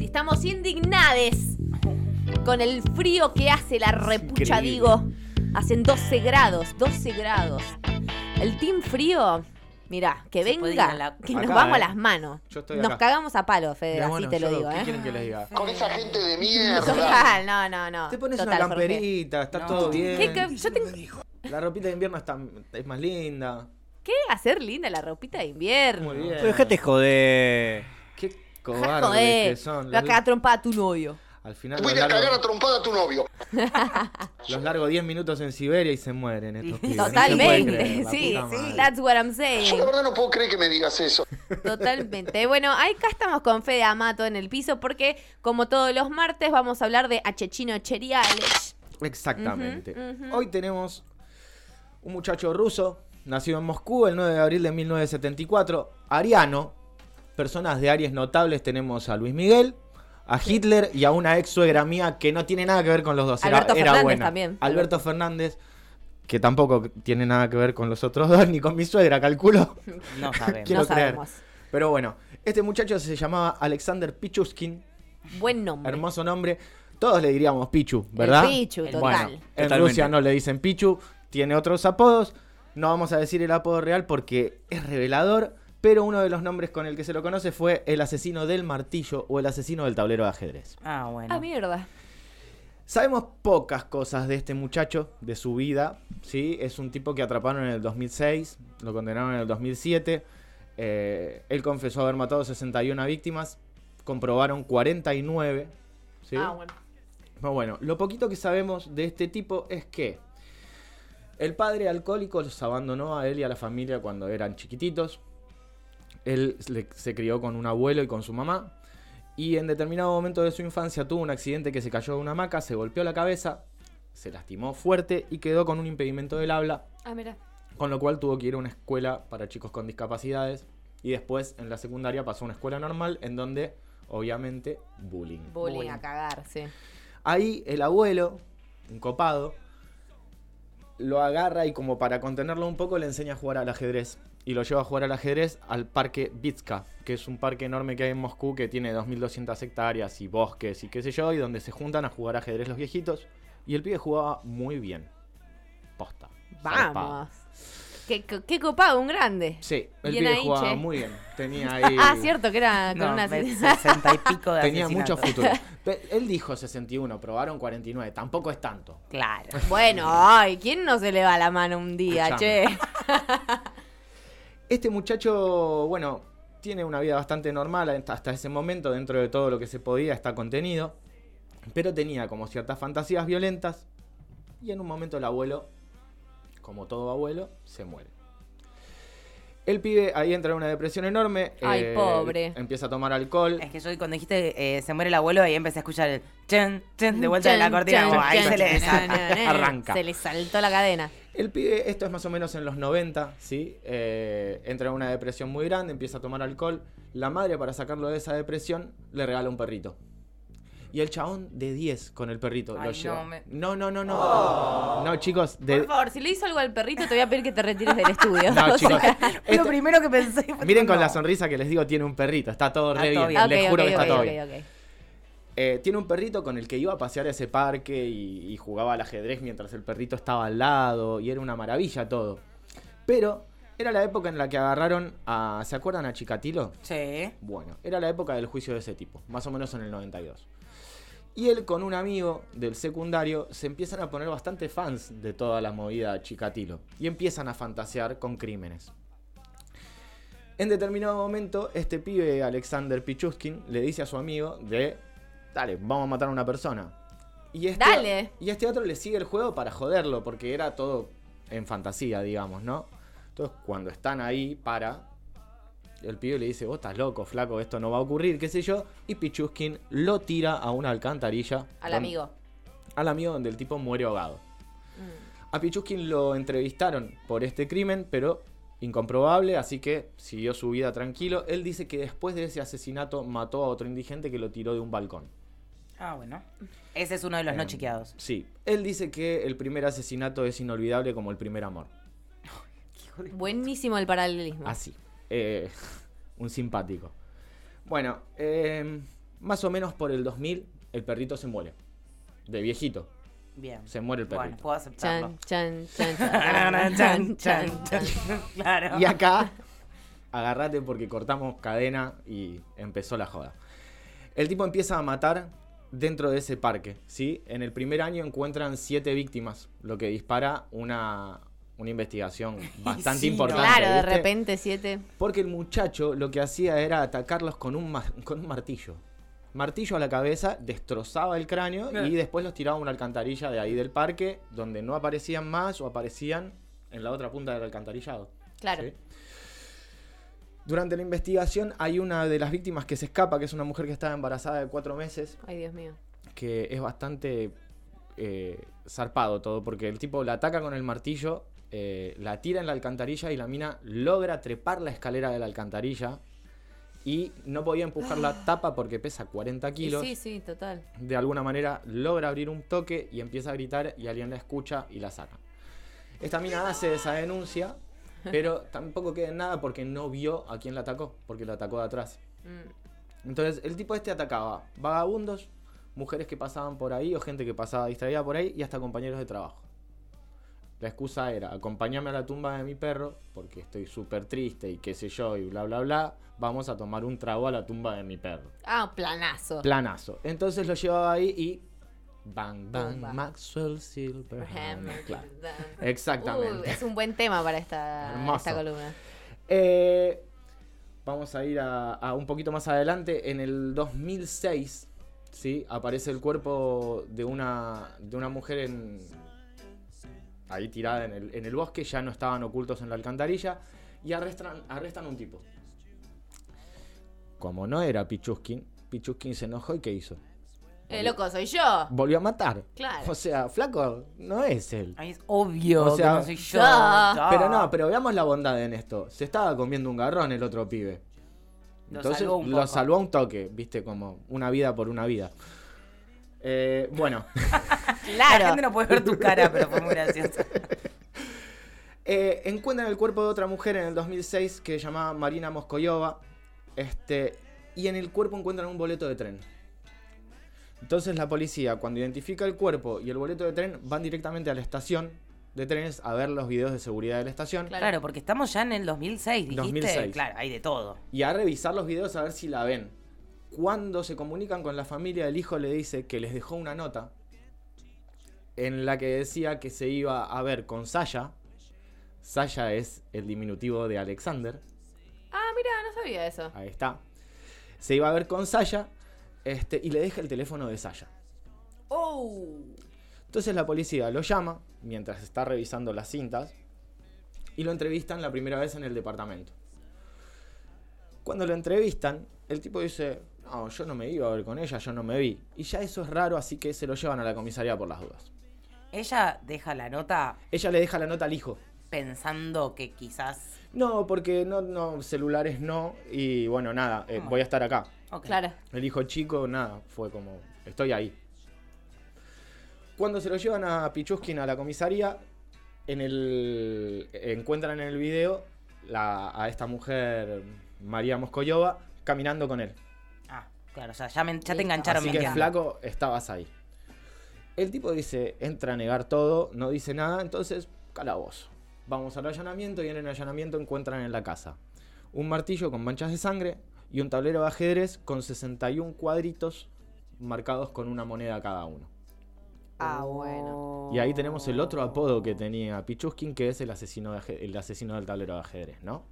Estamos indignades con el frío que hace la repucha, digo. Hacen 12 grados, 12 grados. El team frío, mira, que venga, que nos vamos a eh. las manos. Nos cagamos a palo, Fede, así te lo digo, ¿Qué ¿eh? Con esa gente de mierda. Total, no, no, no. Te pones Total, una camperita, está todo bien. ¿Qué, qué- yo tengo- La ropita de invierno está, es más linda. ¿Qué hacer linda la ropita de invierno? Muy bien. Pero déjate joder. Qué cobardes joder, que son. lo va a trompada a tu novio. al final Te voy a cagar a largo, trompada a tu novio. los largo 10 minutos en Siberia y se mueren estos pibes. No Totalmente, creer, sí, sí, that's what I'm Yo saying. la verdad no puedo creer que me digas eso. Totalmente. Bueno, acá estamos con Fede Amato en el piso porque, como todos los martes, vamos a hablar de Achechino Cheriales. Exactamente. Hoy tenemos un muchacho ruso, nacido en Moscú el 9 de abril de 1974, ariano. Personas de Aries notables tenemos a Luis Miguel, a Hitler y a una ex suegra mía que no tiene nada que ver con los dos. Era- Alberto era, Fernández buena. también. Alberto Fernández, que tampoco tiene nada que ver con los otros dos, ni con mi suegra, calculo. No sabemos. Quiero no creer. sabemos. Pero bueno, este muchacho se llamaba Alexander Pichuskin, Buen nombre. hermoso nombre. Todos le diríamos Pichu, ¿verdad? Pichu, Bueno, total. en Totalmente. Rusia no le dicen Pichu, tiene otros apodos. No vamos a decir el apodo real porque es revelador, pero uno de los nombres con el que se lo conoce fue el asesino del martillo o el asesino del tablero de ajedrez. Ah, bueno. Ah, mierda. Sabemos pocas cosas de este muchacho, de su vida, ¿sí? Es un tipo que atraparon en el 2006, lo condenaron en el 2007. eh, él confesó haber matado 61 víctimas, comprobaron 49, ¿sí? Ah, bueno. Pero bueno, lo poquito que sabemos de este tipo es que el padre alcohólico los abandonó a él y a la familia cuando eran chiquititos. Él se crió con un abuelo y con su mamá. Y en determinado momento de su infancia tuvo un accidente que se cayó de una hamaca, se golpeó la cabeza, se lastimó fuerte y quedó con un impedimento del habla, Ah, mira. con lo cual tuvo que ir a una escuela para chicos con discapacidades. Y después en la secundaria pasó a una escuela normal en donde, obviamente, bullying. Bullying Bullying. a cagar, sí. Ahí el abuelo, un copado, lo agarra y como para contenerlo un poco le enseña a jugar al ajedrez. Y lo lleva a jugar al ajedrez al parque Vitska, que es un parque enorme que hay en Moscú que tiene 2.200 hectáreas y bosques y qué sé yo, y donde se juntan a jugar ajedrez los viejitos. Y el pibe jugaba muy bien. Posta. Vamos. Qué- qué copado, un grande. Sí, el Bien pibe ahí, jugaba che. muy bien. Tenía ahí... Ah, cierto que era con No, una... ves, 60 y pico de Tenía mucho futuro. Él dijo 61, probaron 49. Tampoco es tanto. Claro. Bueno, ay, ¿quién no se le va la mano un día, che? Este muchacho, bueno, tiene una vida bastante normal hasta hasta ese momento, dentro de todo lo que se podía, está contenido. Pero tenía como ciertas fantasías violentas. Y en un momento el abuelo, como todo abuelo, se muere. El pibe ahí entra en una depresión enorme. eh, Ay, pobre. Empieza a tomar alcohol. Es que yo cuando dijiste eh, se muere el abuelo, ahí empecé a escuchar el chen, chen, de vuelta de la cortina. ahí se le. Arranca. Se le saltó la cadena. El pibe, esto es más o menos en los 90, ¿sí? Eh, entra en una depresión muy grande, empieza a tomar alcohol. La madre, para sacarlo de esa depresión, le regala un perrito. Y el chabón de 10 con el perrito Ay, lo no, lleva. me- No, no, no, no. No, chicos, de... Por favor, si le hizo algo al perrito, te voy a pedir que te retires del estudio. No, O chicos. sea, Lo esto- primero que pensé fue Miren con no. la sonrisa que les digo, tiene un perrito. Está todo Está re todo bien. bien. Les juro que está todo bien. Eh, tiene un perrito con el que iba a pasear a ese parque y, y jugaba al ajedrez mientras el perrito estaba al lado y era una maravilla todo. Pero era la época en la que agarraron a... ¿Se acuerdan a Chikatilo? Sí. Bueno, era la época del juicio de ese tipo, más o menos en el 92. Y él con un amigo del secundario se empiezan a poner bastante fans de toda la movida Chikatilo y empiezan a fantasear con crímenes. En determinado momento, este pibe, Alexander Pichuskin, le dice a su amigo de, dale, vamos a matar a una persona. Y este, Dale. Y este otro le sigue el juego para joderlo, porque era todo en fantasía, digamos, ¿no? Entonces, cuando están ahí para, el pibe le dice, vos estás loco, flaco, esto no va a ocurrir, qué sé yo. Y Pichuskin lo tira a una alcantarilla. Al don- amigo. Al amigo donde el tipo muere ahogado. Mm. A Pichuskin lo entrevistaron por este crimen, pero incomprobable, así que siguió su vida tranquilo. Él dice que después de ese asesinato mató a otro indigente que lo tiró de un balcón. Ah, bueno. Ese es uno de los no Em, chequeados. Sí, él dice que el primer asesinato es inolvidable como el primer amor. Buenísimo el paralelismo. Así. eh, un simpático. Bueno, eh, más o menos por el 2000 el perrito se muere. De viejito. Bien. Se muere el Bueno, perrito. puedo aceptarlo. Chan, chan, chan, chan, chan, chan, chan. Claro. Y acá, agarrate porque cortamos cadena y empezó la joda. El tipo empieza a matar dentro de ese parque, ¿sí? En el primer año encuentran siete víctimas, lo que dispara una, una investigación bastante importante. Claro, de ¿viste? repente siete. Porque el muchacho lo que hacía era atacarlos con un, con un martillo. Martillo a la cabeza, destrozaba el cráneo y después los tiraba a una alcantarilla de ahí del parque, donde no aparecían más o aparecían en la otra punta del alcantarillado. Claro. ¿sí? Durante la investigación hay una de las víctimas que se escapa, que es una mujer que estaba embarazada de cuatro meses, Ay, Dios mío. que es bastante eh, zarpado todo, porque el tipo la ataca con el martillo, eh, la tira en la alcantarilla y la mina logra trepar la escalera de la alcantarilla y no podía empujar la tapa porque pesa 40 Y kilos. Sí, sí, total. De alguna manera logra abrir un toque y empieza a gritar y alguien la escucha y la saca. Esta mina hace esa denuncia, pero tampoco queda en nada porque no vio a quién la atacó, porque la atacó de atrás. Mm. Entonces, el tipo este atacaba vagabundos, mujeres que pasaban por ahí o gente que pasaba distraída por ahí y hasta compañeros de trabajo. La excusa era, acompáñame a la tumba de mi perro porque estoy súper triste y qué sé yo y bla bla bla, vamos a tomar un trago a la tumba de mi perro. Ah, planazo. Planazo. Entonces lo llevaba ahí y... Bang, bang. Maxwell Silverhand. Hammer, Claro. down. Exactamente. Uh, es un buen tema para esta, columna. Eh, vamos a ir a, a un poquito más adelante. En el 2006, ¿sí? Aparece el cuerpo de una, de una mujer en, ahí tirada en el, en el bosque. Ya no estaban ocultos en la alcantarilla. Y arrestan, arrestan a un tipo. Como no era Pichuskin, Pichuskin se enojó y ¿qué hizo? Eh, loco, soy yo. Volvió a matar. Claro. O sea, flaco, no es él. Ay, es obvio O sea, que no soy yo. ya. Pero no, pero veamos la bondad en esto. Se estaba comiendo un garrón el otro pibe. Lo Entonces salvó un lo salvó a un toque, viste, como una vida por una vida. Eh, bueno, La Claro. gente no puede ver tu cara, pero fue muy gracioso. eh, encuentran el cuerpo de otra mujer en el 2006 que se llamaba Marina Moscoyova. Este, y en el cuerpo encuentran un boleto de tren. Entonces la policía, cuando identifica el cuerpo y el boleto de tren, van directamente a la estación de trenes a ver los videos de seguridad de la estación. Claro. Claro, porque estamos ya en el 2006, dijiste. 2006. Claro, hay de todo. y a revisar los videos a ver si la ven. Cuando se comunican con la familia, el hijo le dice que les dejó una nota en la que decía que se iba a ver con Sasha. Sasha es el diminutivo de Alexander. Ah, mira, no sabía eso. Ahí está. Se iba a ver con Sasha este, y le deja el teléfono de Sasha. Oh. Entonces la policía lo llama mientras está revisando las cintas y lo entrevistan la primera vez en el departamento. Cuando lo entrevistan, el tipo dice, no, yo no me iba a ver con ella, yo no me vi. Y ya eso es raro, así que se lo llevan a la comisaría por las dudas. Ella deja la nota Ella le deja la nota al hijo. pensando que quizás. No, porque no, no, celulares no. Y bueno, nada, eh, voy a estar acá. Ok. Claro. El hijo chico, nada, fue como, estoy ahí. Cuando se lo llevan a Pichuskin a la comisaría, en el, encuentran en el video la- a esta mujer, María Moscoyova, caminando con él. Claro, o sea, ya, me- ya te Listo. engancharon Así que mintiendo. flaco, estabas ahí. El tipo dice, entra a negar todo, no dice nada, entonces, calabozo. Vamos al allanamiento y en el allanamiento encuentran en la casa un martillo con manchas de sangre y un tablero de ajedrez con 61 cuadritos marcados con una moneda cada uno. Ah, bueno. Y ahí tenemos el otro apodo que tenía Pichuskin, que es el asesino, de el asesino del tablero de ajedrez, ¿no?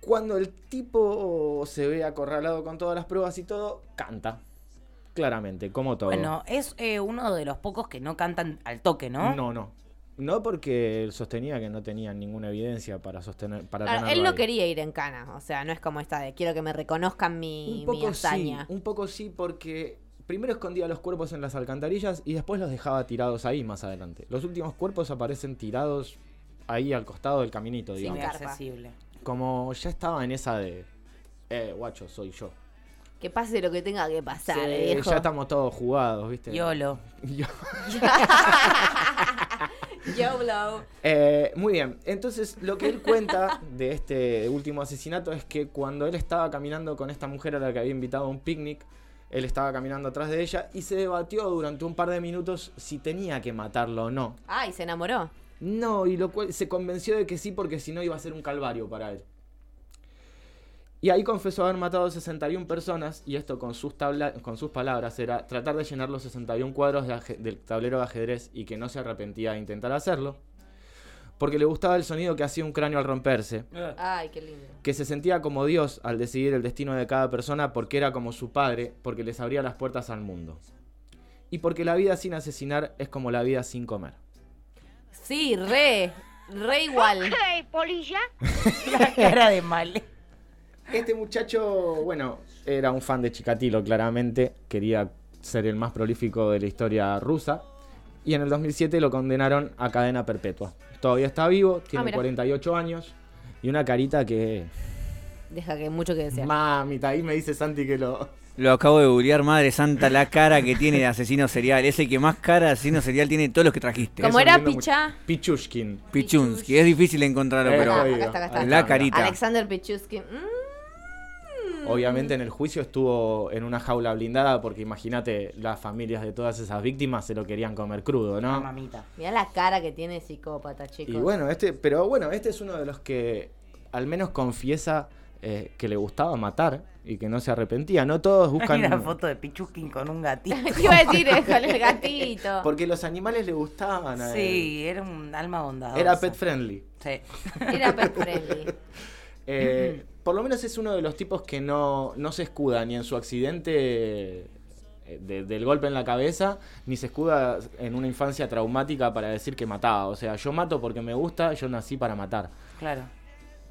Cuando el tipo se ve acorralado con todas las pruebas y todo, canta. Claramente, como todo. Bueno, es eh, uno de los pocos que no cantan al toque, ¿no? no, no. No porque él sostenía que no tenía ninguna evidencia para sostener. Para Claro, tenerlo él no ahí. quería ir en cana, o sea, no es como esta de quiero que me reconozcan mi, Un mi poco sí, hazaña. un poco sí, porque primero escondía los cuerpos en las alcantarillas y después los dejaba tirados ahí más adelante. Los últimos cuerpos aparecen tirados ahí al costado del caminito, digamos. Carpa. accesible. Como ya estaba en esa de. Eh, guacho, soy yo. Que pase lo que tenga que pasar, Sí, viejo. ya estamos todos jugados, ¿viste? Yolo. Yo- YOLO. Eh, muy bien, entonces lo que él cuenta de este último asesinato es que cuando él estaba caminando con esta mujer a la que había invitado a un picnic, él estaba caminando atrás de ella y se debatió durante un par de minutos si tenía que matarlo o no. Ay, se enamoró. No, y lo cual se convenció de que sí porque si no iba a ser un calvario para él. Y ahí confesó haber matado 61 personas y esto con sus, tabla- con sus palabras era tratar de llenar los 61 cuadros de del tablero de ajedrez y que no se arrepentía de intentar hacerlo. Porque le gustaba el sonido que hacía un cráneo al romperse, Ay, qué lindo. que se sentía como Dios al decidir el destino de cada persona porque era como su padre, porque les abría las puertas al mundo. Y porque la vida sin asesinar es como la vida sin comer. Sí, re. Re igual. La cara de mal. Este muchacho, bueno, era un fan de Chikatilo, claramente. Quería ser el más prolífico de la historia rusa. Y en el 2007 lo condenaron a cadena perpetua. Todavía está vivo, tiene mira. 48 años. Y una carita que... Deja que mucho que desear. Mamita, ahí me dice Santi que lo... Lo acabo de googlear, madre santa, la cara que tiene de asesino serial. Es el que más cara de asesino serial tiene de todos los que trajiste. Como Eso era Pichá. mucho. Pichushkin. Pichunsky, es difícil encontrarlo, Eh, pero Acá, jodido. acá está, acá está. Ahí la carita. Alexander Pichusky. Mm. Obviamente en el juicio estuvo en una jaula blindada porque imagínate, las familias de todas esas víctimas se lo querían comer crudo, ¿no? Mamita. Mirá la cara que tiene psicópata, chicos. Y bueno, este, pero bueno, este es uno de los que al menos confiesa eh, que le gustaba matar y que no se arrepentía. No todos buscan. Una foto de Pichuskin con un gatito. ¿Qué iba a decir eh, con el gatito? Porque los animales le gustaban. a él. Sí, era un alma bondadosa. Era pet friendly. Sí. Era pet friendly. Eh, por lo menos es uno de los tipos que no, no se escuda ni en su accidente eh, de- del golpe en la cabeza, ni se escuda en una infancia traumática para decir que mataba. O sea, yo mato porque me gusta, yo nací para matar. Claro.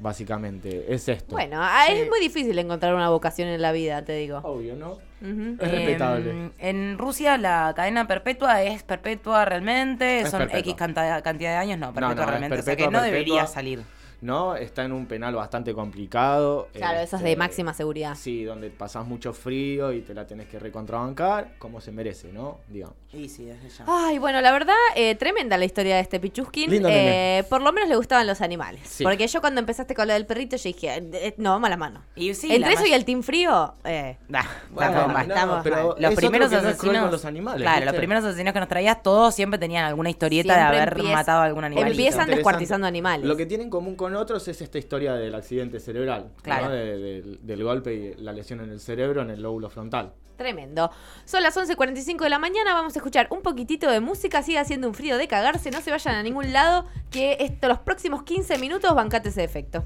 Básicamente, es esto. Bueno, ah, Sí. es muy difícil encontrar una vocación en la vida, te digo. Obvio, ¿no? Es respetable. Eh, en Rusia la cadena perpetua es perpetua realmente, Es son perpetua. X cantidad, cantidad de años, no, perpetua no, realmente, o sea que perpetua, no debería perpetua. salir. ¿No? Está en un penal bastante complicado. Claro, eso es este, de máxima seguridad. Sí, donde pasás mucho frío y te la tenés que recontrabancar, como se merece, ¿no? Digamos. Y sí, desde ya. Ay, bueno, la verdad, eh, tremenda la historia de este Pichuskin. Lindo nene. Eh, por lo menos le gustaban los animales. Sí. Porque yo cuando empezaste con lo del perrito, yo dije, eh, no, vamos a la mano. Y sí, Entre la eso y el Team Frío, eh, Nah, Bueno, estamos mal, no, estamos pero es Los primeros no asesinos con los animales, Claro, ¿viste? los primeros asesinos que nos traías todos siempre tenían alguna historieta Siempre de haber empieza- matado a algún animal. empiezan descuartizando animales. Lo que tienen en común con otros es esta historia del accidente cerebral, ¿no? Claro. De- del- del golpe y la lesión en el cerebro, en el lóbulo frontal. Tremendo. Son las 11.45 de la mañana, vamos a escuchar un poquitito de música, sigue haciendo un frío de cagarse, no se vayan a ningún lado, que esto, los próximos 15 minutos bancate ese efecto.